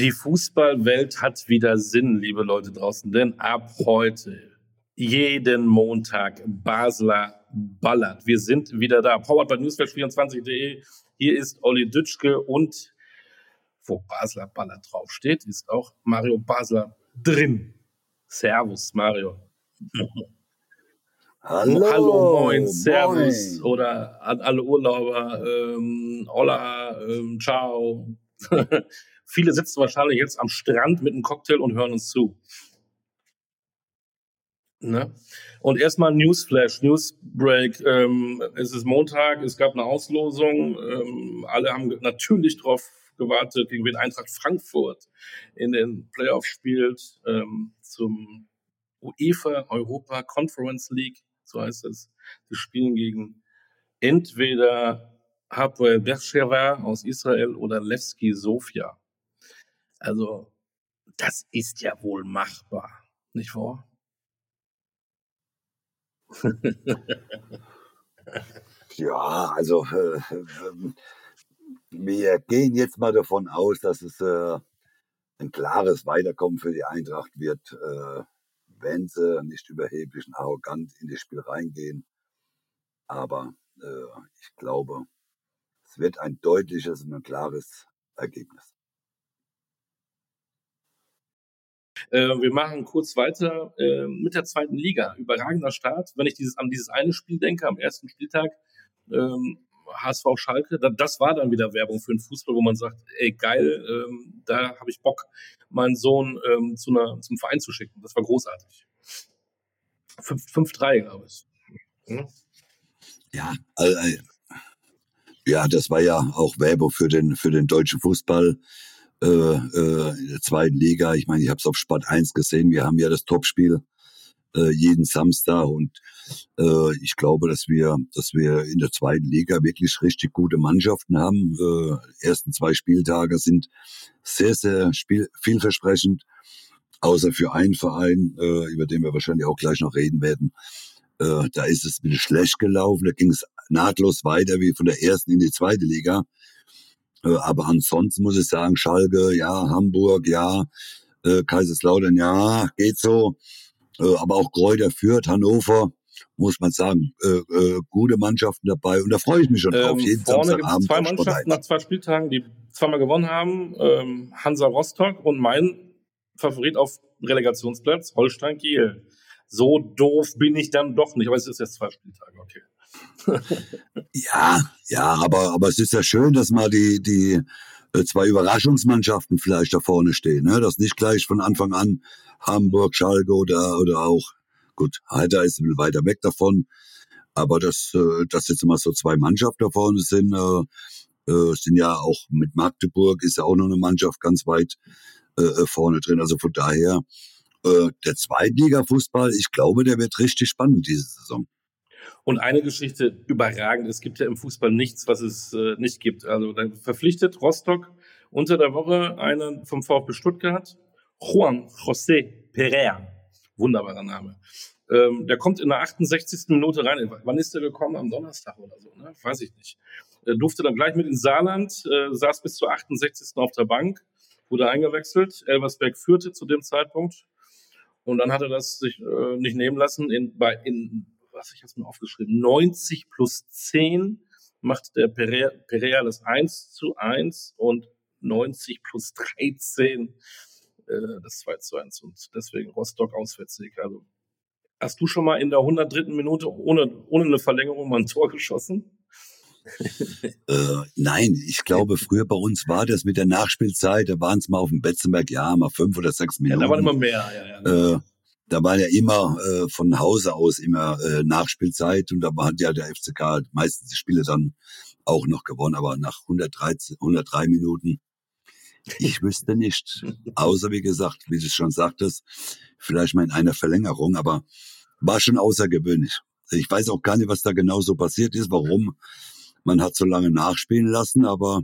Die Fußballwelt hat wieder Sinn, liebe Leute draußen, denn ab heute, jeden Montag, Basler ballert. Wir sind wieder da. Powered by Newsflash24.de. Hier ist Olli Dütschke und wo Basler ballert draufsteht, ist auch Mario Basler drin. Servus, Mario. Hallo, Hallo moin, Servus. Moin. Oder an alle Urlauber, ähm, Hola, ähm, ciao. Viele sitzen wahrscheinlich jetzt am Strand mit einem Cocktail und hören uns zu. Ne? Und erstmal Newsflash, Newsbreak. Ähm, es ist Montag, es gab eine Auslosung. Ähm, alle haben natürlich darauf gewartet, gegen wen Eintracht Frankfurt in den Playoffs spielt ähm, zum UEFA Europa Conference League, so heißt es. Sie spielen gegen entweder Hapoel Beersheva aus Israel oder Levski Sofia. Also das ist ja wohl machbar, nicht wahr? ja, also äh, äh, wir gehen jetzt mal davon aus, dass es äh, ein klares Weiterkommen für die Eintracht wird, äh, wenn sie nicht überheblich und arrogant in das Spiel reingehen. Aber äh, ich glaube, es wird ein deutliches und ein klares Ergebnis. Äh, wir machen kurz weiter äh, mit der zweiten Liga. Überragender Start. Wenn ich dieses, an dieses eine Spiel denke, am ersten Spieltag, ähm, HSV Schalke, da, das war dann wieder Werbung für den Fußball, wo man sagt, ey geil, ähm, da habe ich Bock, meinen Sohn ähm, zu einer, zum Verein zu schicken. Das war großartig. 5-3, glaube ich. Hm? Ja, also, ja, das war ja auch Werbung für den, für den deutschen Fußball äh, äh, in der zweiten Liga. Ich meine, ich habe es auf Sport 1 gesehen. Wir haben ja das Topspiel äh, jeden Samstag und äh, ich glaube, dass wir, dass wir in der zweiten Liga wirklich richtig gute Mannschaften haben. Äh, ersten zwei Spieltage sind sehr, sehr spiel vielversprechend, außer für einen Verein, äh, über den wir wahrscheinlich auch gleich noch reden werden. Äh, da ist es ein schlecht gelaufen. Da ging es nahtlos weiter wie von der ersten in die zweite Liga. Äh, aber ansonsten muss ich sagen, Schalke, ja, Hamburg, ja, äh, Kaiserslautern, ja, geht so. Äh, aber auch Kräuter Fürth, Hannover, muss man sagen, äh, äh, gute Mannschaften dabei. Und da freue ich mich schon drauf. Ähm, Jeden vorne gibt es zwei Mannschaften nach zwei Spieltagen, die zweimal gewonnen haben. Ähm, Hansa Rostock und mein Favorit auf Relegationsplatz, Holstein Kiel. So doof bin ich dann doch nicht. Aber es ist jetzt zwei Spieltage, okay ja, ja, aber, aber es ist ja schön, dass mal die, die äh, zwei Überraschungsmannschaften vielleicht da vorne stehen, ne? dass nicht gleich von Anfang an Hamburg, Schalke oder, oder auch, gut, Halter ist ein bisschen weiter weg davon, aber dass, äh, dass jetzt mal so zwei Mannschaften da vorne sind, äh, äh, sind ja auch mit Magdeburg ist ja auch noch eine Mannschaft ganz weit äh vorne drin. Also von daher, äh, der Zweitliga-Fußball, ich glaube, der wird richtig spannend diese Saison. Und eine Geschichte überragend. Es gibt ja im Fußball nichts, was es äh, nicht gibt. Also dann verpflichtet Rostock unter der Woche einen vom VfB Stuttgart, Juan José Pereira. Wunderbarer Name. Ähm, der kommt in der 68. Minute rein. Wann ist der gekommen? Am Donnerstag oder so, ne? Weiß ich nicht. Er durfte dann gleich mit ins Saarland, äh, saß bis zur 68. auf der Bank, wurde eingewechselt. Elversberg führte zu dem Zeitpunkt. Und dann hat er das sich äh, nicht nehmen lassen, in, bei, in was ich jetzt mir aufgeschrieben, 90 plus 10 macht der Perea, Perea das 1 zu 1 und 90 plus 13 äh, das 2 zu 1 und deswegen Rostock Auswärtssieg. Also hast du schon mal in der 103. Minute ohne, ohne eine Verlängerung mal ein Tor geschossen? äh, nein, ich glaube, früher bei uns war das mit der Nachspielzeit, da waren es mal auf dem Betzenberg, ja, mal fünf oder sechs Minuten. Ja, da waren immer mehr, ja, ja. Äh, da war ja immer äh, von Hause aus immer äh, Nachspielzeit und da hat ja der FCK meistens die Spiele dann auch noch gewonnen, aber nach 113, 103 Minuten, ich wüsste nicht, außer wie gesagt, wie du schon sagtest, vielleicht mal in einer Verlängerung, aber war schon außergewöhnlich. Ich weiß auch gar nicht, was da genau so passiert ist, warum man hat so lange nachspielen lassen, aber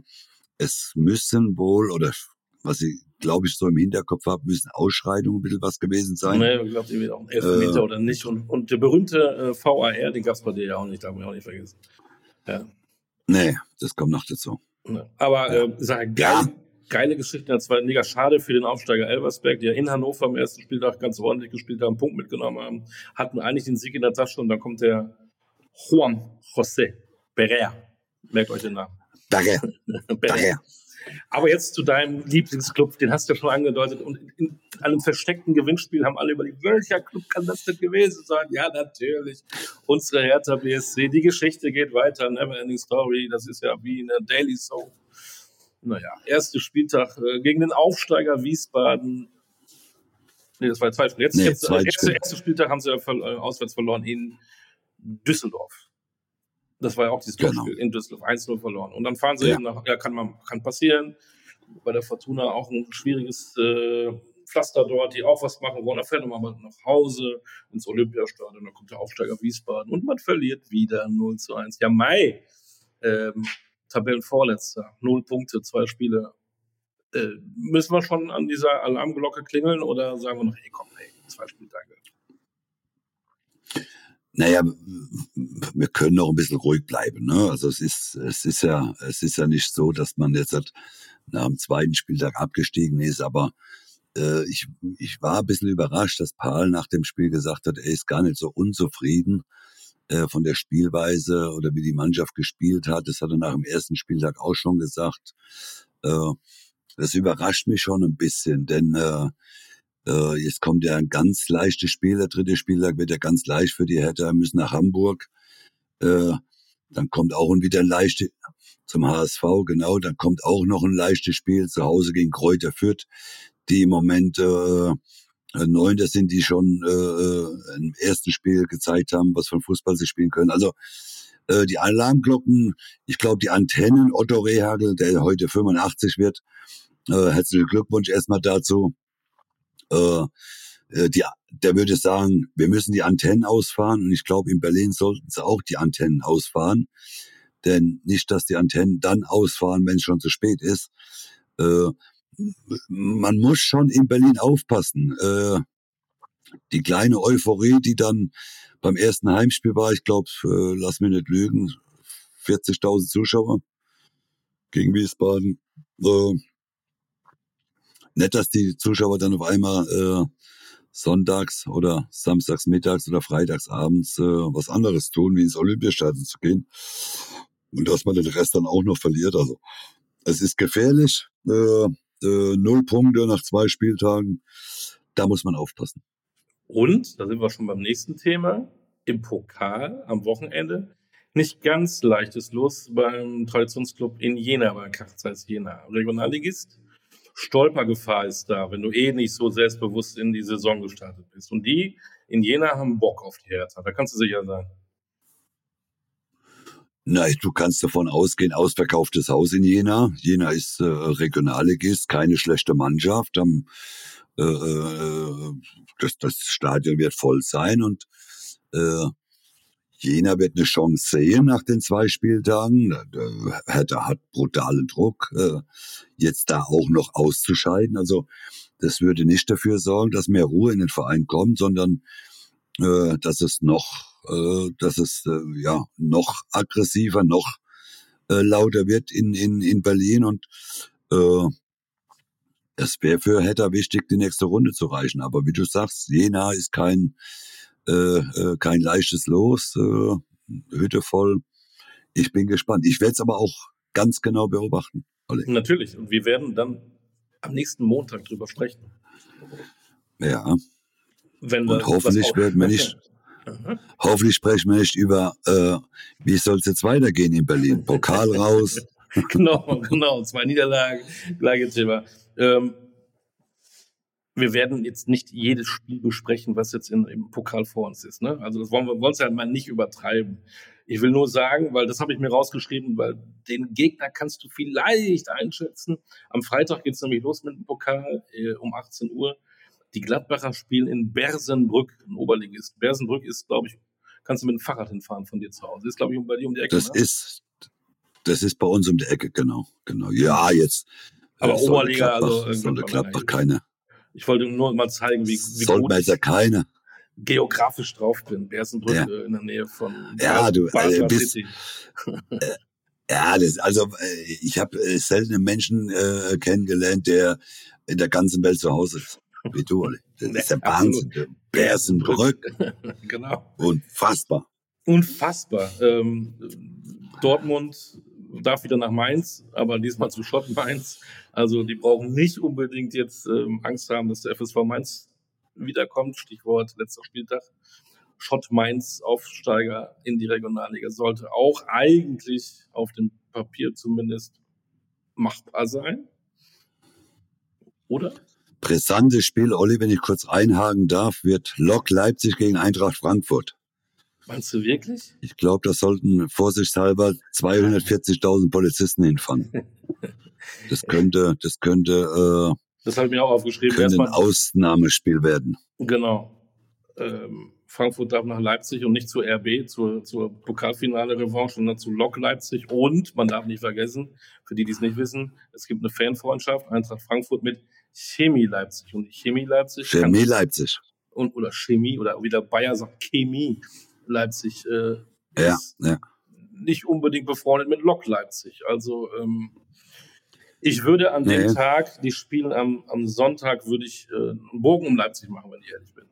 es müssen wohl, oder was ich glaube ich, so im Hinterkopf habe, müssen Ausschreitungen ein bisschen was gewesen sein. Nee, ich glaube, irgendwie auch ein Elfmeter äh, oder nicht. Und, und der berühmte äh, VAR, den gab es bei dir ja auch nicht, darf man auch nicht vergessen. Ja. Nee, das kommt noch dazu. Aber äh, sag geil, ja. geile Geschichte in der zweiten Liga. Schade für den Aufsteiger Elversberg, die ja in Hannover am ersten Spieltag ganz ordentlich gespielt haben, einen Punkt mitgenommen haben, hatten eigentlich den Sieg in der Tasche und dann kommt der Juan José Berrer. Merkt euch den Namen. Berrer. Berrer. Aber jetzt zu deinem Lieblingsclub, den hast du ja schon angedeutet. Und in einem versteckten Gewinnspiel haben alle überlegt, welcher Club kann das denn gewesen sein? Ja, natürlich. Unsere Hertha BSC. Die Geschichte geht weiter. Never Ending Story. Das ist ja wie eine Daily Soap. Naja, erster Spieltag äh, gegen den Aufsteiger Wiesbaden. Nee, das war zwei Spiele. Jetzt, Nee, jetzt erste, Spiel. erste Spieltag haben sie ja äh, auswärts verloren in Düsseldorf. Das war ja auch dieses Genau. Topspiel in Düsseldorf, 1-0 verloren. Und dann fahren sie Ja. eben nach, ja, kann man, kann passieren. Bei der Fortuna auch ein schwieriges äh, Pflaster dort, die auch was machen wollen. Da fährt man mal nach Hause ins Olympiastadion, da kommt der Aufsteiger Wiesbaden und man verliert wieder 0 zu 1. Ja, Mai, ähm, Tabellenvorletzter, null Punkte, zwei Spiele. Äh, müssen wir schon an dieser Alarmglocke klingeln oder sagen wir noch, ey, komm, ey, zwei Spieltage? Naja, wir können auch ein bisschen ruhig bleiben. Ne? Also es ist, es ist ja, es ist ja nicht so, dass man jetzt halt nach dem zweiten Spieltag abgestiegen ist, aber äh, ich, ich war ein bisschen überrascht, dass Paul nach dem Spiel gesagt hat, er ist gar nicht so unzufrieden äh, von der Spielweise oder wie die Mannschaft gespielt hat. Das hat er nach dem ersten Spieltag auch schon gesagt. Äh, das überrascht mich schon ein bisschen, denn äh, äh, jetzt kommt ja ein ganz leichtes Spiel. Der dritte Spieltag wird ja ganz leicht für die Hertha. Müssen nach Hamburg. Äh, dann kommt auch wieder ein leichtes zum HSV, genau. Dann kommt auch noch ein leichtes Spiel zu Hause gegen Kräuter Fürth, die im Moment äh, äh, Neunter sind, die schon äh, äh, im ersten Spiel gezeigt haben, was von Fußball sie spielen können. Also äh, die Alarmglocken, ich glaube die Antennen, Otto Rehagel, der heute 85 wird, äh, herzlichen Glückwunsch erstmal dazu. Äh, äh, die, der würde sagen, wir müssen die Antennen ausfahren und ich glaube, in Berlin sollten sie auch die Antennen ausfahren. Denn nicht, dass die Antennen dann ausfahren, wenn es schon zu spät ist. Äh, man muss schon in Berlin aufpassen. Äh, die kleine Euphorie, die dann beim ersten Heimspiel war, ich glaube, äh, lass mich nicht lügen, 40.000 Zuschauer gegen Wiesbaden. Äh, nicht, dass die Zuschauer dann auf einmal äh, sonntags oder samstags mittags oder freitags abends äh, was anderes tun, wie ins Olympiastadion zu gehen. Und dass man den Rest dann auch noch verliert. Also es ist gefährlich. Äh, äh, null Punkte nach zwei Spieltagen. Da muss man aufpassen. Und, da sind wir schon beim nächsten Thema, im Pokal am Wochenende nicht ganz leichtes Los beim Traditionsclub in Jena, bei Kachzeiss Jena. Regionalligist, Stolpergefahr ist da, wenn du eh nicht so selbstbewusst in die Saison gestartet bist. Und die in Jena haben Bock auf die Hertha, da kannst du sicher sein. Na, du kannst davon ausgehen, ausverkauftes Haus in Jena. Jena ist äh, Regionalligist, keine schlechte Mannschaft. Am, äh, äh, das, das Stadion wird voll sein und äh, Jena wird eine Chance sehen nach den zwei Spieltagen. Hertha hat brutalen Druck, äh, jetzt da auch noch auszuscheiden. Also das würde nicht dafür sorgen, dass mehr Ruhe in den Verein kommt, sondern äh, dass es noch, äh, dass es ja noch aggressiver, noch lauter wird in in in Berlin und äh, es wäre für Hertha wichtig, die nächste Runde zu reichen. Aber wie du sagst, Jena ist kein äh, äh, kein leichtes Los, äh, Hütte voll. Ich bin gespannt. Ich werde es aber auch ganz genau beobachten. Olli. Natürlich. Und wir werden dann am nächsten Montag drüber sprechen. Ja, Wenn Und hoffentlich werden wir nicht- Aha. hoffentlich sprechen wir nicht über, äh, wie soll es jetzt weitergehen in Berlin? Pokal raus. genau, genau. Zwei Niederlagen, gleiche Thema. Ähm, wir werden jetzt nicht jedes Spiel besprechen, was jetzt in, im Pokal vor uns ist. Ne? Also das wollen wir wollen es halt mal nicht übertreiben. Ich will nur sagen, weil das habe ich mir rausgeschrieben, weil den Gegner kannst du vielleicht einschätzen. Am Freitag geht es nämlich los mit dem Pokal äh, um 18 Uhr. Die Gladbacher spielen in Bersenbrück, ein Oberligist. Bersenbrück ist, glaube ich, kannst du mit dem Fahrrad hinfahren von dir zu Hause. Ist, glaube ich, bei dir um die Ecke. Das ne? ist, das ist bei uns um die Ecke, genau, genau. Ja, jetzt. Aber äh, Oberliga, Gladbach, also, äh, sollte Gladbach, keine. Ich wollte nur mal zeigen, wie, wie gut man ich jetzt ja keine. geografisch drauf bin. Bersenbrück Ja. äh, in der Nähe von Ja, du, Basler äh, bist- City. Ja, das, also äh, ich habe äh, selten einen Menschen äh, kennengelernt, der in der ganzen Welt zu Hause ist. Wie du, Olli. Das ist der Wahnsinn. Bersenbrück. genau. Unfassbar. Unfassbar. Ähm, Dortmund darf wieder nach Mainz, aber diesmal zu Schott Mainz. Also die brauchen nicht unbedingt jetzt ähm, Angst haben, dass der FSV Mainz wiederkommt. Stichwort letzter Spieltag. Schott Mainz Aufsteiger in die Regionalliga sollte auch eigentlich auf dem Papier zumindest machbar sein. Oder? Brisantes Spiel, Olli, wenn ich kurz einhaken darf, wird Lok Leipzig gegen Eintracht Frankfurt. Meinst du wirklich? Ich glaube, da sollten vorsichtshalber 240.000 Polizisten hinfahren. Das könnte, das könnte, äh, das habe ich mir auch aufgeschrieben. könnte ein Ausnahmespiel werden. Genau. Ähm, Frankfurt darf nach Leipzig und nicht zur RB, zur, zur Pokalfinale-Revanche, sondern zu Lok Leipzig. Und man darf nicht vergessen, für die, die es nicht wissen, es gibt eine Fanfreundschaft, Eintracht Frankfurt mit Chemie Leipzig. Und Chemie Leipzig. Chemie Leipzig. Und, oder Chemie, oder wie der Bayer sagt, Chemie Leipzig. Äh, ja, ja. Nicht unbedingt befreundet mit Lok Leipzig. Also, ähm, ich würde an nee. dem Tag, die spielen am, am Sonntag, würde ich äh, einen Bogen um Leipzig machen, wenn ich ehrlich bin.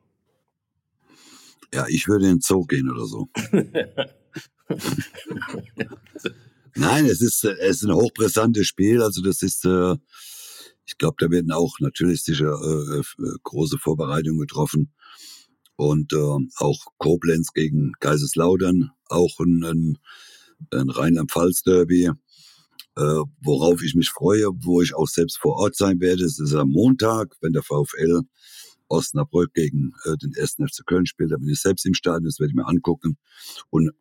Ja, ich würde in den Zoo gehen oder so. Nein, es ist, es ist ein hochbrisantes Spiel. Also das ist, äh, ich glaube, da werden auch natürlich sicher äh, äh, große Vorbereitungen getroffen. Und äh, auch Koblenz gegen Kaiserslautern, auch ein, ein, ein Rheinland-Pfalz-Derby, äh, worauf ich mich freue, wo ich auch selbst vor Ort sein werde. Es ist am Montag, wenn der VfL Osnabrück gegen äh, den ersten FC Köln spielt. Da bin ich selbst im Stadion, das werde ich mir angucken. Und,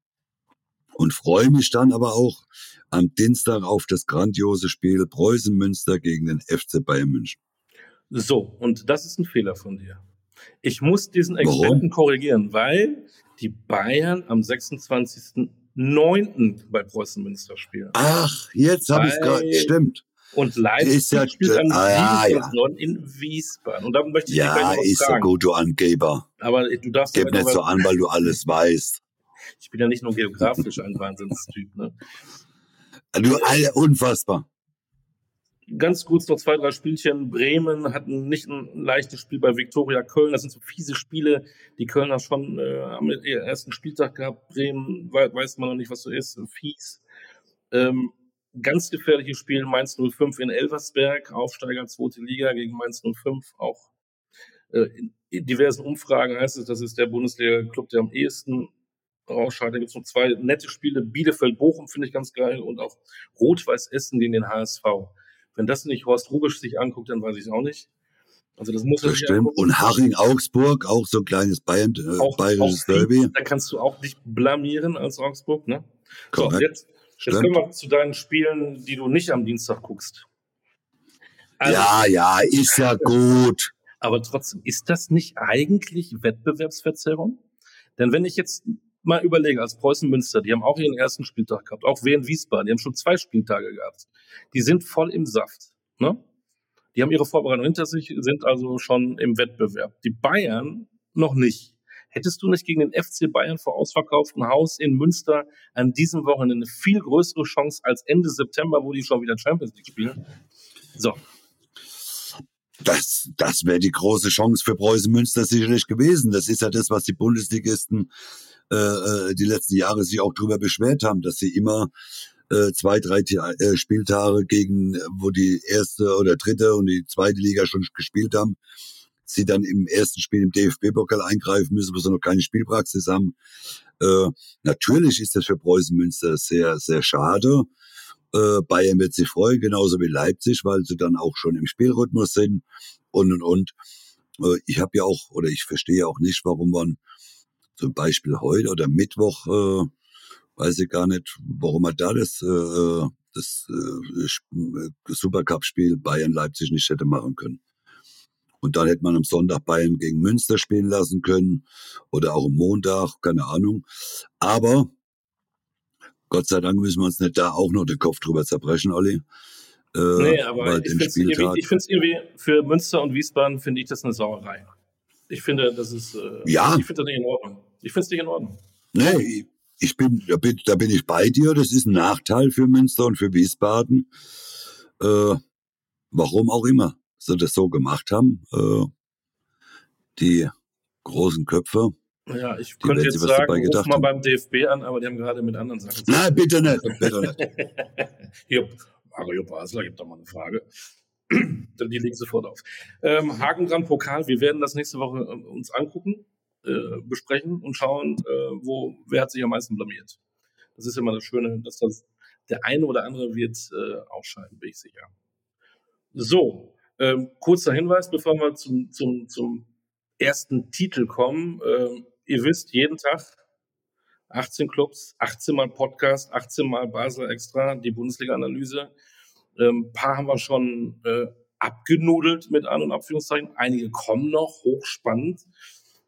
und freue mich dann aber auch am Dienstag auf das grandiose Spiel Preußen-Münster gegen den FC Bayern München. So, und das ist ein Fehler von dir. Ich muss diesen Experten Warum? korrigieren, weil die Bayern am 26.09. bei Preußen Münster spielen. Ach, jetzt habe ich es gerade, stimmt. Und Leipzig ist ja, spielt am ah, ja, ja. in Wiesbaden. Und da möchte ich ja, dich ist so gut, du Angeber. Aber du darfst Gib nicht so an, weil du alles weißt. Ich bin ja nicht nur geografisch ein Wahnsinnstyp. Ne? Du, alle unfassbar. Ganz kurz noch zwei, drei Spielchen. Bremen hatten nicht ein leichtes Spiel bei Viktoria Köln. Das sind so fiese Spiele. Die Kölner schon äh, am ersten Spieltag gehabt. Bremen weiß man noch nicht, was so ist. Fies. Ähm, ganz gefährliches Spiel Mainz 05 in Elversberg, Aufsteiger zweite Liga gegen Mainz 05, auch äh, in diversen Umfragen heißt es, das ist der Bundesliga-Club, der am ehesten rausscheidet. Da gibt es noch zwei nette Spiele, Bielefeld-Bochum finde ich ganz geil und auch Rot-Weiß-Essen gegen den HSV. Wenn das nicht Horst Rubisch sich anguckt, dann weiß ich es auch nicht. Also das muss das stimmt. Und Haching-Augsburg, auch so ein kleines Bayern, äh, auch, bayerisches auch Derby. Da kannst du auch nicht blamieren als Augsburg, ne? Korrekt. So, jetzt Jetzt kommen wir zu deinen Spielen, die du nicht am Dienstag guckst. Also, ja, ja, ist ja gut. Aber trotzdem, ist das nicht eigentlich Wettbewerbsverzerrung? Denn wenn ich jetzt mal überlege, als Preußen Münster, die haben auch ihren ersten Spieltag gehabt, auch Wien Wiesbaden, die haben schon zwei Spieltage gehabt. Die sind voll im Saft. Ne? Die haben ihre Vorbereitung hinter sich, sind also schon im Wettbewerb. Die Bayern noch nicht. Hättest du nicht gegen den FC Bayern vor ausverkauftem Haus in Münster an diesem Wochenende eine viel größere Chance als Ende September, wo die schon wieder Champions League spielen? So. Das, das wäre die große Chance für Preußen Münster sicherlich gewesen. Das ist ja das, was die Bundesligisten äh, äh die letzten Jahre sich auch drüber beschwert haben, dass sie immer äh, zwei, drei äh, Spieltage gegen, wo die erste oder dritte und die zweite Liga schon gespielt haben, sie dann im ersten Spiel im DFB-Pokal eingreifen müssen, wo sie noch keine Spielpraxis haben. Äh, natürlich ist das für Preußen Münster sehr, sehr schade. Äh, Bayern wird sich freuen, genauso wie Leipzig, weil sie dann auch schon im Spielrhythmus sind und und und. Äh, ich habe ja auch, oder ich verstehe auch nicht, warum man zum Beispiel heute oder Mittwoch, äh, weiß ich gar nicht, warum man da das, äh, das äh, Supercup-Spiel Bayern-Leipzig nicht hätte machen können. Und dann hätte man am Sonntag Bayern gegen Münster spielen lassen können oder auch am Montag, keine Ahnung. Aber Gott sei Dank müssen wir uns nicht da auch noch den Kopf drüber zerbrechen, Olli. Äh, nee, aber ich finde es irgendwie, irgendwie, für Münster und Wiesbaden finde ich das eine Sauerei. Ich finde, das ist, äh, ja. ich finde das nicht in Ordnung. Ich finde es nicht in Ordnung. Nee, ich bin da, bin, da bin ich bei dir. Das ist ein Nachteil für Münster und für Wiesbaden. Äh, warum auch immer sie das so gemacht haben. Äh, die großen Köpfe. Ja, ich könnte jetzt sagen, ruf mal haben. beim DFB an, aber die haben gerade mit anderen Sachen. Nein, bitte nicht, bitte nicht. Hier, Mario Basler gibt doch mal eine Frage. die legen sofort auf. Ähm, Haken dran Pokal, wir werden das nächste Woche äh, uns angucken, äh, besprechen und schauen, äh, wo, wer hat sich am meisten blamiert. Das ist immer das Schöne, dass das der eine oder andere wird äh, ausscheiden, bin ich sicher. So, ähm, kurzer Hinweis, bevor wir zum, zum, zum ersten Titel kommen. Ähm, ihr wisst, jeden Tag 18 Clubs, 18 Mal Podcast, 18 Mal Basel Extra, die Bundesliga-Analyse. Ähm, paar haben wir schon äh, abgenudelt mit An- und Abführungszeichen. Einige kommen noch, hochspannend.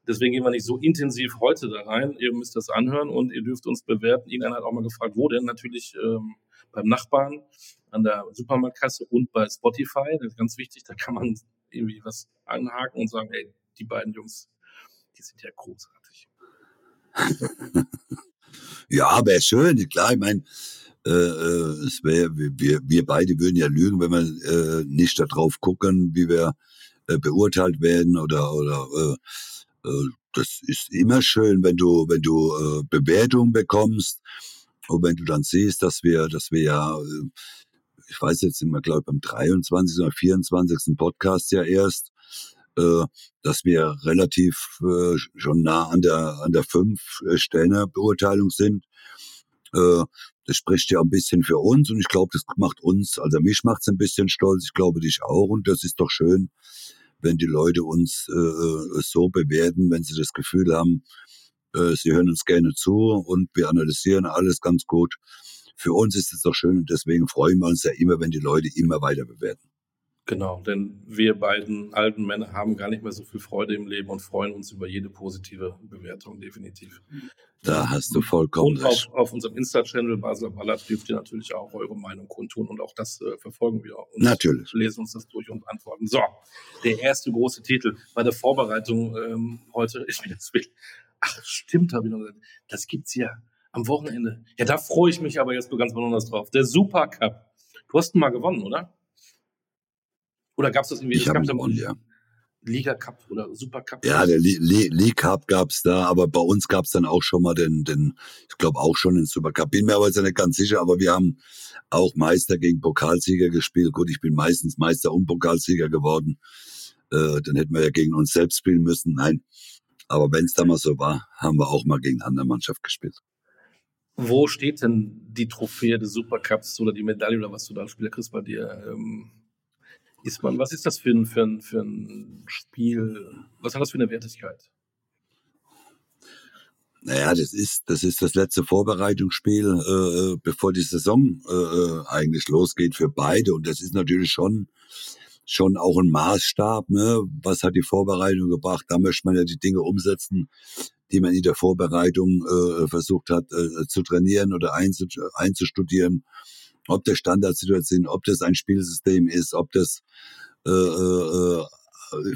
Deswegen gehen wir nicht so intensiv heute da rein. Ihr müsst das anhören und ihr dürft uns bewerten. Irgendeiner hat auch mal gefragt, wo denn? Natürlich ähm, beim Nachbarn an der Supermarktkasse und bei Spotify. Das ist ganz wichtig. Da kann man irgendwie was anhaken und sagen, ey, die beiden Jungs, die sind ja großartig. ja, wäre schön. Klar, ich meine, äh, äh, es wäre, wir, wir beide würden ja lügen, wenn wir äh, nicht darauf gucken, wie wir äh, beurteilt werden oder oder äh, das ist immer schön, wenn du wenn du äh, Bewertungen bekommst und wenn du dann siehst, dass wir dass wir ja äh, ich weiß jetzt immer, glaube ich, beim 23. oder 24. Podcast ja erst, äh, dass wir relativ äh, schon nah an der an der fünf äh, Sterne Beurteilung sind. Äh, das spricht ja ein bisschen für uns und ich glaube, das macht uns, also mich macht es ein bisschen stolz, ich glaube dich auch und das ist doch schön, wenn die Leute uns äh, so bewerten, wenn sie das Gefühl haben, äh, sie hören uns gerne zu und wir analysieren alles ganz gut. Für uns ist es doch schön und deswegen freuen wir uns ja immer, wenn die Leute immer weiter bewerten. Genau, denn wir beiden alten Männer haben gar nicht mehr so viel Freude im Leben und freuen uns über jede positive Bewertung, definitiv. Da hast du vollkommen und recht. Auf, auf unserem Insta-Channel Basler Ballard dürft ihr natürlich auch eure Meinung kundtun und auch das äh, verfolgen wir. Und natürlich. Lesen uns das durch und antworten. So, der erste große Titel bei der Vorbereitung ähm, heute ist mir das Bild. Ach, stimmt, habe ich noch gesagt. Das gibt's ja am Wochenende. Ja, da freue ich mich aber jetzt nur ganz besonders drauf. Der Super Cup. Du hast ihn mal gewonnen, oder? Oder gab es das irgendwie? Ich habe gewonnen, ja. Liga Cup oder Super Cup? Ja, der League Cup gab's da, aber bei uns gab's dann auch schon mal den, den ich glaube auch schon den Super Cup. Bin mir aber jetzt nicht ganz sicher, aber wir haben auch Meister gegen Pokalsieger gespielt. Gut, ich bin meistens Meister und Pokalsieger geworden. Äh, dann hätten wir ja gegen uns selbst spielen müssen. Nein. Aber wenn es damals so war, haben wir auch mal gegen eine andere Mannschaft gespielt. Wo steht denn die Trophäe des Supercups oder die Medaille oder was du da als Spieler kriegst bei dir? Ähm, ist man, was ist das für ein, für, ein, für ein Spiel? Was hat das für eine Wertigkeit? Naja, das ist, das ist das letzte Vorbereitungsspiel, äh, äh bevor die Saison äh, äh, eigentlich losgeht für beide. Und das ist natürlich schon, schon auch ein Maßstab. Ne? Was hat die Vorbereitung gebracht? Da möchte man ja die Dinge umsetzen, die man in der Vorbereitung äh, versucht hat äh, zu trainieren oder einzustudieren, ob das Standardsituation, ob das ein Spielsystem ist, ob das äh, äh,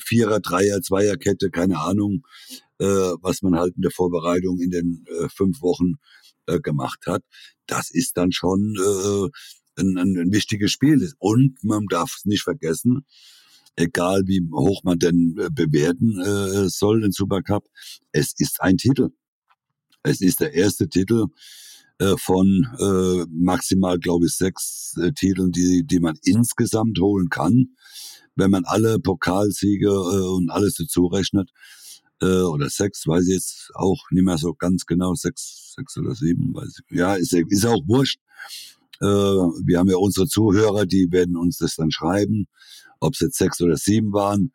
Vierer, Dreier, Zweierkette, keine Ahnung, äh, was man halt in der Vorbereitung in den äh, fünf Wochen äh, gemacht hat. Das ist dann schon äh, ein, ein, ein wichtiges Spiel. Und man darf es nicht vergessen, egal wie hoch man denn äh, bewerten äh, soll, den Supercup, es ist ein Titel. Es ist der erste Titel äh, von äh, maximal, glaube ich, sechs äh, Titeln, die, die man insgesamt holen kann, wenn man alle Pokalsiege äh, und alles dazu rechnet. Äh, oder sechs, weiß ich jetzt auch nicht mehr so ganz genau, sechs, sechs oder sieben, weiß ich. Ja, ist, ist auch wurscht. Äh, wir haben ja unsere Zuhörer, die werden uns das dann schreiben ob es jetzt sechs oder sieben waren.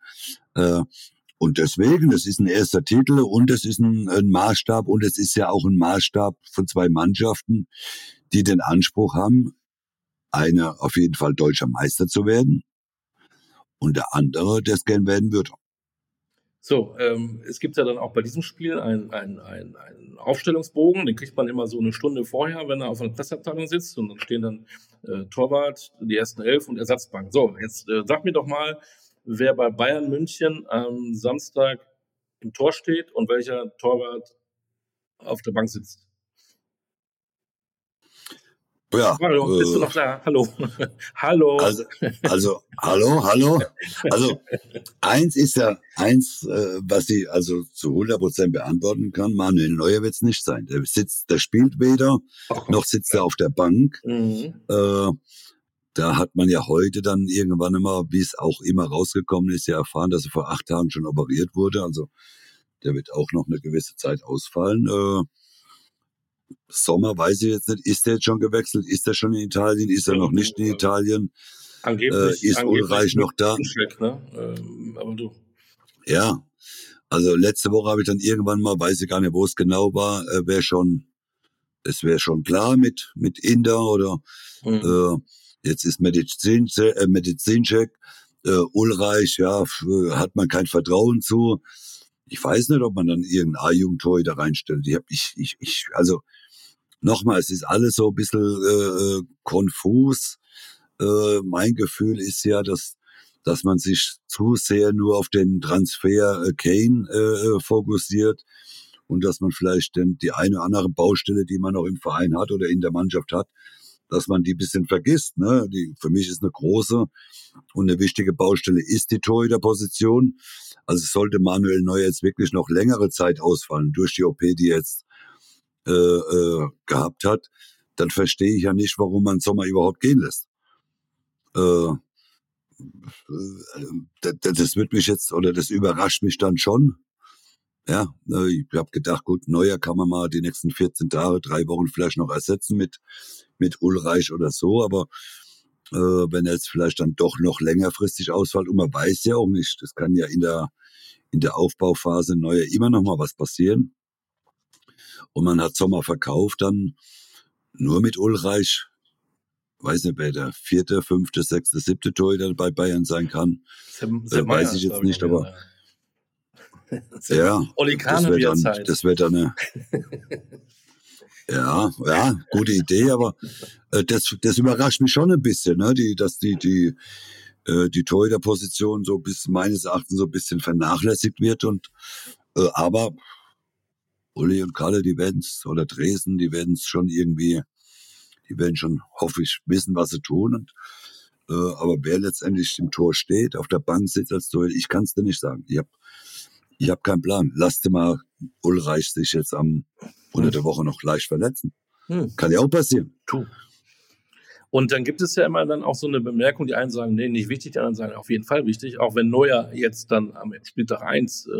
Äh, und deswegen, das ist ein erster Titel und es ist ein, ein Maßstab und es ist ja auch ein Maßstab von zwei Mannschaften, die den Anspruch haben, einer auf jeden Fall deutscher Meister zu werden und der andere, der es gern werden würde. So, ähm, es gibt ja dann auch bei diesem Spiel einen ein, ein, ein Aufstellungsbogen, den kriegt man immer so eine Stunde vorher, wenn er auf einer Presseabteilung sitzt und dann stehen dann äh, Torwart, die ersten elf und Ersatzbank. So, jetzt äh, sag mir doch mal, wer bei Bayern München am Samstag im Tor steht und welcher Torwart auf der Bank sitzt. Ja, Mario, bist du äh, noch da? Hallo. hallo. Also, also, hallo, hallo. Also, eins ist ja, eins, äh, was ich also zu 100 Prozent beantworten kann, Manuel Neuer wird es nicht sein. Der sitzt, der spielt weder, Ach, noch sitzt er auf der Bank. Mhm. Äh, da hat man ja heute dann irgendwann immer, wie es auch immer rausgekommen ist, ja erfahren, dass er vor acht Tagen schon operiert wurde. Also, der wird auch noch eine gewisse Zeit ausfallen. Äh, Sommer weiß ich jetzt nicht, ist der jetzt schon gewechselt? Ist er schon in Italien? Ist er noch nicht in Italien? Angeblich, Äh, ist angeblich Ulreich noch da? Check, ne? ähm, aber du. Ja, also letzte Woche habe ich dann irgendwann mal, weiß ich gar nicht, wo es genau war, äh, wäre schon, es wäre schon klar mit mit Inder oder Mhm. äh, jetzt ist Medizin, äh, Medizincheck, äh, Ulreich, ja, hat man kein Vertrauen zu. Ich weiß nicht, ob man dann irgendeinen A-Jugendtor da reinstellt. Ich hab, ich, ich, ich, also nochmal, es ist alles so ein bisschen äh, äh, konfus. Äh, mein Gefühl ist ja, dass dass man sich zu sehr nur auf den Transfer äh, Kane äh, äh, fokussiert und dass man vielleicht denn die eine oder andere Baustelle, die man noch im Verein hat oder in der Mannschaft hat, dass man die bisschen vergisst. Ne? Die, für mich ist eine große und eine wichtige Baustelle ist die Torhüterposition. Also sollte Manuel Neuer jetzt wirklich noch längere Zeit ausfallen durch die OP, die jetzt äh, äh, gehabt hat, dann verstehe ich ja nicht, warum man Sommer überhaupt gehen lässt. Äh, äh, das, das wird mich jetzt oder das überrascht mich dann schon. Ja, äh, ich habe gedacht, gut, Neuer kann man mal die nächsten 14 Tage, drei Wochen vielleicht noch ersetzen mit mit Ulreich oder so, aber äh, wenn er jetzt vielleicht dann doch noch längerfristig ausfällt und man weiß ja auch nicht, das kann ja in der in der Aufbauphase Neuer immer noch mal was passieren. Und man hat Sommer verkauft, dann nur mit Ulreich, weiß nicht, wer der vierte, fünfte, sechste, siebte Torhüter bei Bayern sein kann. Sepp, Äh, weiß ich jetzt nicht, aber- Ja, das wäre dann, das wäre dann eine, ja, ja, gute Idee, aber äh, das, das überrascht mich schon ein bisschen, ne, die, dass die, die, äh, die Torhüterposition so bis meines Erachtens so ein bisschen vernachlässigt wird und, äh, aber Uli und Kalle, die werden's oder Dresden, die werden's schon irgendwie, die werden schon, hoffe ich, wissen, was sie tun und, äh, aber wer letztendlich im Tor steht, auf der Bank sitzt als Torhüter, ich kann's dir nicht sagen. Ich hab, ich hab keinen Plan. Lass dir mal Ulreich sich jetzt am unter der Woche noch leicht verletzen. Hm. Kann ja auch passieren. Tu. Und dann gibt es ja immer dann auch so eine Bemerkung, die einen sagen, nee, nicht wichtig, die anderen sagen, auf jeden Fall wichtig. Auch wenn Neuer jetzt dann am Spieltag 1 äh,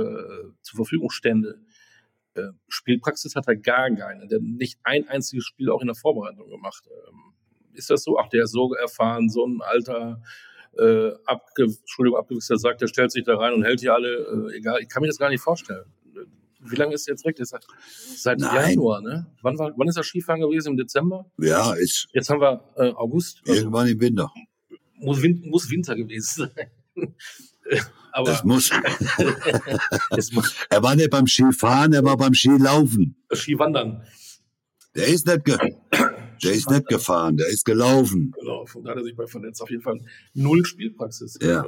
zur Verfügung stände, äh, Spielpraxis hat er gar keine. Der hat nicht ein einziges Spiel auch in der Vorbereitung gemacht. Ähm, ist das so? Ach, der ist so erfahren, so ein alter, äh, abge Entschuldigung, abgewichster sagt, der stellt sich da rein und hält die alle, äh, egal. Ich kann mir das gar nicht vorstellen. Wie lange ist er jetzt weg? Das seit Nein. Januar, ne? Wann, war, wann ist das Skifahren gewesen? Im Dezember? Ja, ist Jetzt haben wir äh, August. Also irgendwann im Winter. muss, Win muss Winter gewesen sein. Aber Das muss. es muss Er war nicht beim Skifahren, er war beim Skilaufen. Skiwandern Der ist nicht, ge der ist nicht gefahren, der ist gelaufen. gelaufen. Da hat er sich bei verletzt. Auf jeden Fall null Spielpraxis. Ja.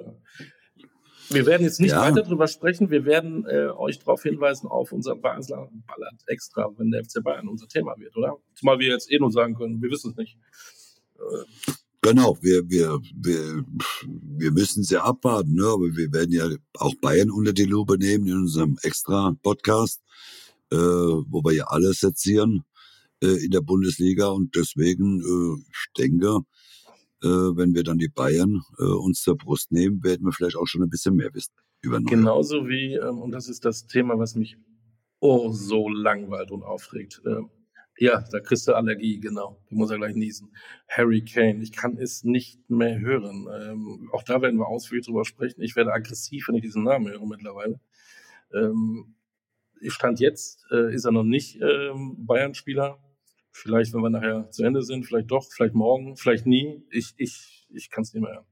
Wir werden jetzt nicht Ja. weiter drüber sprechen. Wir werden äh, euch darauf hinweisen auf unser Basler Ballert extra, wenn der FC Bayern unser Thema wird, oder? Zumal wir jetzt eh nur sagen können, wir wissen es nicht. Äh, Genau, wir, wir, wir, wir müssen sie abwarten, ne? aber wir werden ja auch Bayern unter die Lupe nehmen in unserem extra Podcast, äh, wo wir ja alles sezieren äh, in der Bundesliga und deswegen, äh, ich denke, wenn wir dann die Bayern äh, uns zur Brust nehmen, werden wir vielleicht auch schon ein bisschen mehr wissen über. Genauso wie, ähm, und das ist das Thema, was mich oh so langweilt und aufregt. Ähm, ja, da kriegst du Allergie, genau. Du musst ja gleich niesen. Harry Kane, ich kann es nicht mehr hören. Ähm, auch da werden wir ausführlich drüber sprechen. Ich werde aggressiv, wenn ich diesen Namen höre mittlerweile. Ähm, Stand jetzt äh, ist er noch nicht ähm, Bayern-Spieler. Vielleicht, wenn wir nachher zu Ende sind, vielleicht doch, vielleicht morgen, vielleicht nie. Ich, ich, ich kann es nicht mehr hören.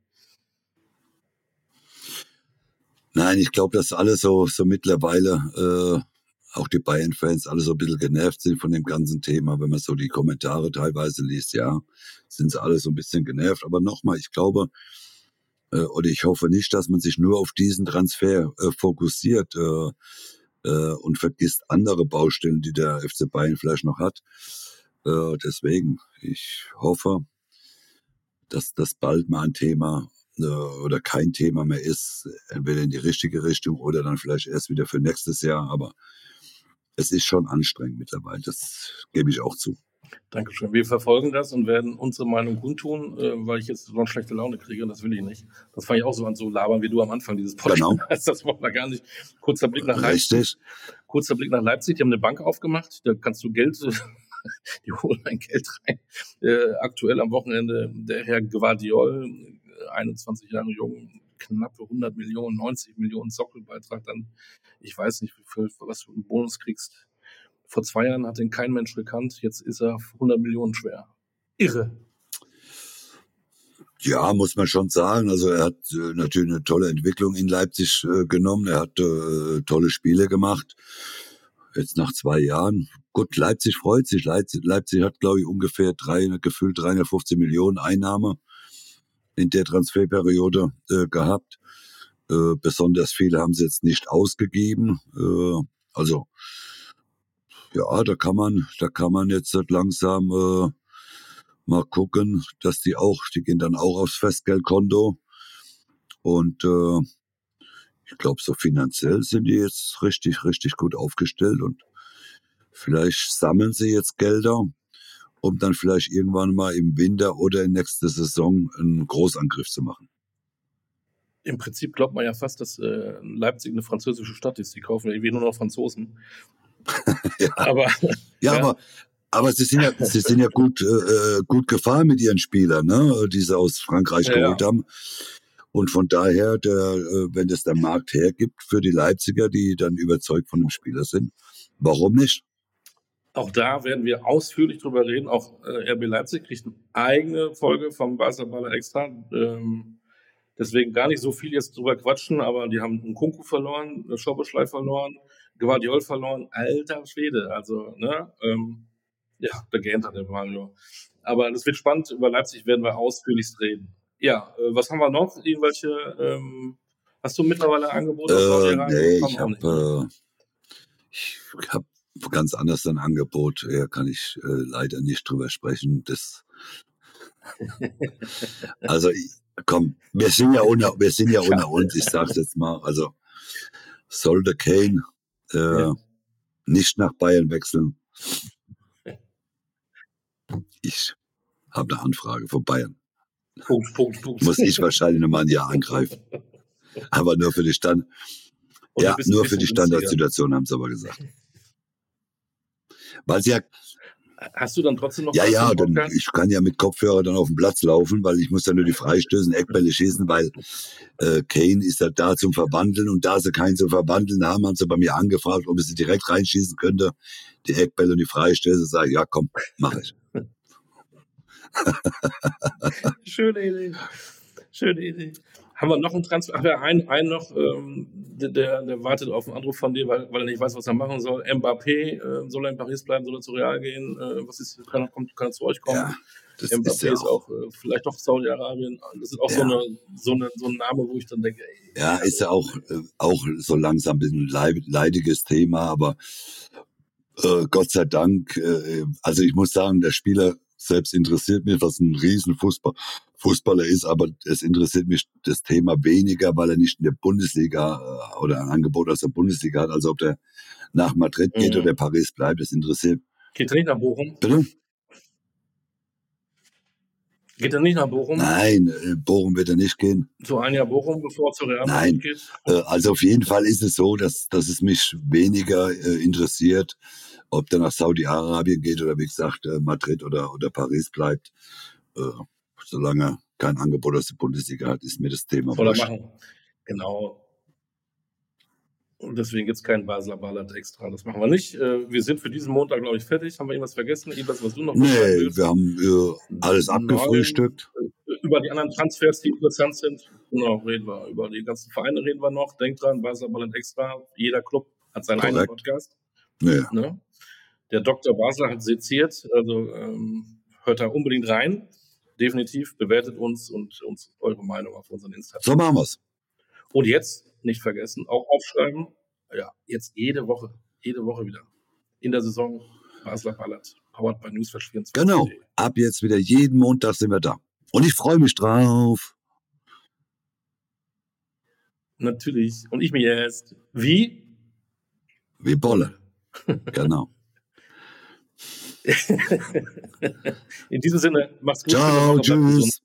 Nein, ich glaube, dass alle so, so mittlerweile, äh, auch die Bayern-Fans, alle so ein bisschen genervt sind von dem ganzen Thema. Wenn man so die Kommentare teilweise liest, ja, sind sie alle so ein bisschen genervt. Aber nochmal, ich glaube, äh, oder ich hoffe nicht, dass man sich nur auf diesen Transfer äh, fokussiert äh, äh, und vergisst andere Baustellen, die der FC Bayern vielleicht noch hat. Äh, deswegen, ich hoffe, dass das bald mal ein Thema äh, oder kein Thema mehr ist, entweder in die richtige Richtung oder dann vielleicht erst wieder für nächstes Jahr. Aber es ist schon anstrengend mittlerweile, das gebe ich auch zu. Dankeschön. Wir verfolgen das und werden unsere Meinung kundtun, äh, weil ich jetzt so eine schlechte Laune kriege und das will ich nicht. Das fange ich auch so an so labern wie du am Anfang dieses Podcasts. Genau. Das wollen wir gar nicht. Kurzer Blick nach Richtig. Leipzig. Kurzer Blick nach Leipzig. Die haben eine Bank aufgemacht. Da kannst du Geld, die holen ein Geld rein. Äh, aktuell am Wochenende der Herr Guardiol, 21 Jahre jung, knappe 100 Millionen, 90 Millionen Sockelbeitrag. Dann, ich weiß nicht, wie viel, was du einen Bonus kriegst vor zwei Jahren hat ihn kein Mensch gekannt. Jetzt ist er 100 Millionen schwer. Irre. Ja, muss man schon sagen. Also er hat äh, natürlich eine tolle Entwicklung in Leipzig äh, genommen. Er hat äh, tolle Spiele gemacht. Jetzt nach zwei Jahren. Gut, Leipzig freut sich. Leipzig, Leipzig hat, glaube ich, ungefähr 300, gefühlt 315 Millionen Einnahme in der Transferperiode äh, gehabt. Äh, besonders viel haben sie jetzt nicht ausgegeben. Äh, also ja, da kann man, da kann man jetzt langsam äh, mal gucken, dass die auch, die gehen dann auch aufs Festgeldkonto. Und äh, ich glaube, so finanziell sind die jetzt richtig, richtig gut aufgestellt und vielleicht sammeln sie jetzt Gelder, um dann vielleicht irgendwann mal im Winter oder in nächster Saison einen Großangriff zu machen. Im Prinzip glaubt man ja fast, dass äh, Leipzig eine französische Stadt ist. Die kaufen irgendwie nur noch Franzosen. ja. Aber, ja, ja, aber, aber sie sind ja, sie sind ja gut, äh, gut gefahren mit ihren Spielern, ne, die sie aus Frankreich ja, geholt haben. Und von daher, der, äh, wenn es der Markt hergibt für die Leipziger, die dann überzeugt von dem Spieler sind, warum nicht? Auch da werden wir ausführlich drüber reden. Auch äh, RB Leipzig kriegt eine eigene Folge vom Basketballer Extra. Ähm, deswegen gar nicht so viel jetzt drüber quatschen, aber die haben einen Kunku verloren, eine Schobeschlei verloren, Guardiol verloren, alter Schwede. Also, ne, ähm, ja, da gähnt hat der Mario. Aber das wird spannend. Über Leipzig werden wir ausführlichst reden. Ja, äh, was haben wir noch? Irgendwelche, ähm, hast du mittlerweile Angebote? Äh, nee, ich habe äh, ich hab ganz anders ein Angebot. Ja, kann ich äh, leider nicht drüber sprechen. Das also komm, wir sind ja unter, wir sind ja unter uns. Ich sag's jetzt mal. Also sollte Kane äh, ja. nicht nach Bayern wechseln. Ich habe eine Anfrage von Bayern. Punkt, Punkt, Punkt. Muss ich wahrscheinlich nochmal ein Jahr angreifen. Aber nur für die Stand. ja, nur für die Standardsituation haben sie aber gesagt. Weil sie ja, Hast du dann trotzdem noch Ja, ja, dann, ich kann ja mit Kopfhörer dann auf den Platz laufen, weil ich muss dann nur die Freistößen, Eckbälle schießen, weil äh, Kane ist ja da zum Verwandeln und da sie keinen zum Verwandeln haben, haben sie bei mir angefragt, ob ich sie direkt reinschießen könnte. Die Eckbälle und die Freistöße, sage ich, ja komm, mach ich. Schöne Idee. Schöne Idee. Haben wir noch einen Transfer? Ach ja, einen, einen noch, ähm, der, der wartet auf einen Anruf von dir, weil, weil er nicht weiß, was er machen soll. Mbappé, äh, soll er in Paris bleiben, soll er zu Real gehen? Äh, was ist, kann er, kommt, kann er zu euch kommen? Ja, das Mbappé ist, ja ist auch, äh, vielleicht doch Saudi-Arabien. Das ist auch ja. so, eine, so, eine, so ein Name, wo ich dann denke, ey, Ja, ist ja auch, äh, auch so langsam ein bisschen leidiges Thema, aber äh, Gott sei Dank, äh, also ich muss sagen, der Spieler selbst interessiert mich, was ein Riesenfußball Fußballer ist, aber es interessiert mich das Thema weniger, weil er nicht in der Bundesliga äh, oder ein Angebot aus der Bundesliga hat, also ob der nach Madrid geht mhm. oder Paris bleibt, das interessiert. Geht er nicht nach Bochum? Bitte? Geht er nicht nach Bochum? Nein, äh, Bochum wird er nicht gehen. So ein Jahr Bochum, bevor er zu Real Madrid geht? Nein, äh, also auf jeden Fall ist es so, dass, dass es mich weniger interessiert, ob der nach Saudi-Arabien geht oder wie gesagt Madrid oder, oder Paris bleibt solange kein Angebot aus der Bundesliga hat, ist mir das Thema Soll er machen. Genau. Und deswegen gibt es keinen Basler Ballard extra. Das machen wir nicht. Äh, wir sind für diesen Montag, glaube ich, fertig. Haben wir irgendwas vergessen? Irgendwas, was du noch Nee, wir haben äh, alles abgefrühstückt. Äh, über die anderen Transfers, die interessant sind, genau, reden wir. Über die ganzen Vereine reden wir noch. Denkt dran, Basler Ballard extra. Jeder Club hat seinen Korrekt. eigenen Podcast. Nee. Ne? Der Dr. Basler hat seziert, also ähm, hört da unbedingt rein definitiv bewertet uns und uns eure Meinung auf unseren Instagram. So machen wir's. Und jetzt nicht vergessen, auch aufschreiben. Ja, jetzt jede Woche, jede Woche wieder in der Saison Basler Ballert. Powered by Newsflash 24. Genau. Ab jetzt wieder jeden Montag sind wir da. Und ich freue mich drauf. Natürlich. Und ich mich erst. Wie? Wie Bolle. Genau. In diesem Sinne, mach's gut. Ciao, tschüss.